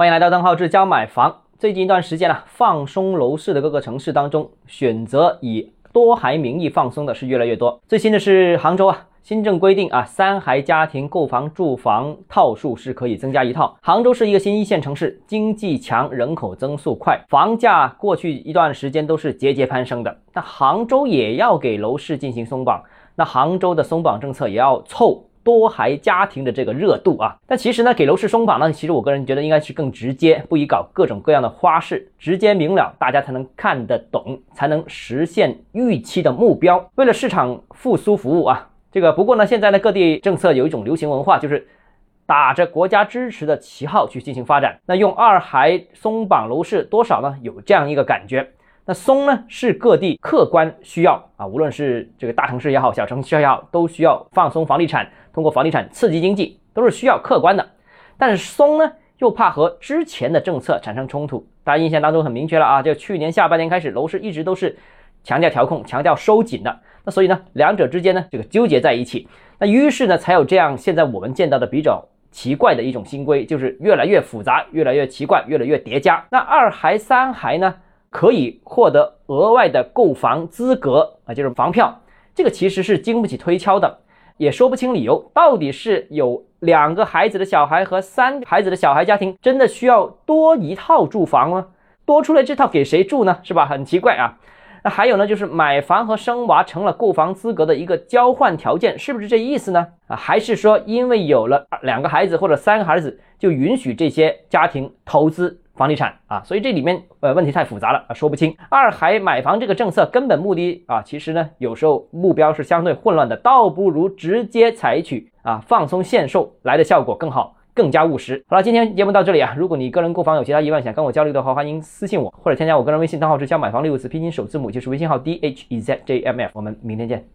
欢迎来到邓浩志教买房。最近一段时间呢，放松楼市的各个城市当中，选择以多孩名义放松的是越来越多。最新的是杭州啊，新政规定啊，三孩家庭购房住房套数是可以增加一套。杭州是一个新一线城市，经济强，人口增速快，房价过去一段时间都是节节攀升的。那杭州也要给楼市进行松绑，那杭州的松绑政策也要凑。多孩家庭的这个热度啊，但其实呢，给楼市松绑呢，其实我个人觉得应该是更直接，不宜搞各种各样的花式，直接明了，大家才能看得懂，才能实现预期的目标。为了市场复苏服务啊，这个不过呢，现在呢，各地政策有一种流行文化，就是打着国家支持的旗号去进行发展。那用二孩松绑楼市多少呢？有这样一个感觉。那松呢是各地客观需要啊，无论是这个大城市也好，小城市也好，都需要放松房地产，通过房地产刺激经济，都是需要客观的。但是松呢又怕和之前的政策产生冲突，大家印象当中很明确了啊，就去年下半年开始，楼市一直都是强调调控、强调收紧的。那所以呢，两者之间呢这个纠结在一起，那于是呢才有这样现在我们见到的比较奇怪的一种新规，就是越来越复杂、越来越奇怪、越来越叠加。那二孩、三孩呢？可以获得额外的购房资格啊，就是房票，这个其实是经不起推敲的，也说不清理由。到底是有两个孩子的小孩和三孩子的小孩家庭真的需要多一套住房吗？多出来这套给谁住呢？是吧？很奇怪啊。那还有呢，就是买房和生娃成了购房资格的一个交换条件，是不是这意思呢？啊，还是说因为有了两个孩子或者三个孩子，就允许这些家庭投资？房地产啊，所以这里面呃问题太复杂了啊，说不清。二孩买房这个政策根本目的啊，其实呢有时候目标是相对混乱的，倒不如直接采取啊放松限售来的效果更好，更加务实。好了，今天节目到这里啊，如果你个人购房有其他疑问想跟我交流的话，欢迎私信我或者添加我个人微信账号，是教买房六个字拼音首字母，就是微信号 d h e z j m f。我们明天见。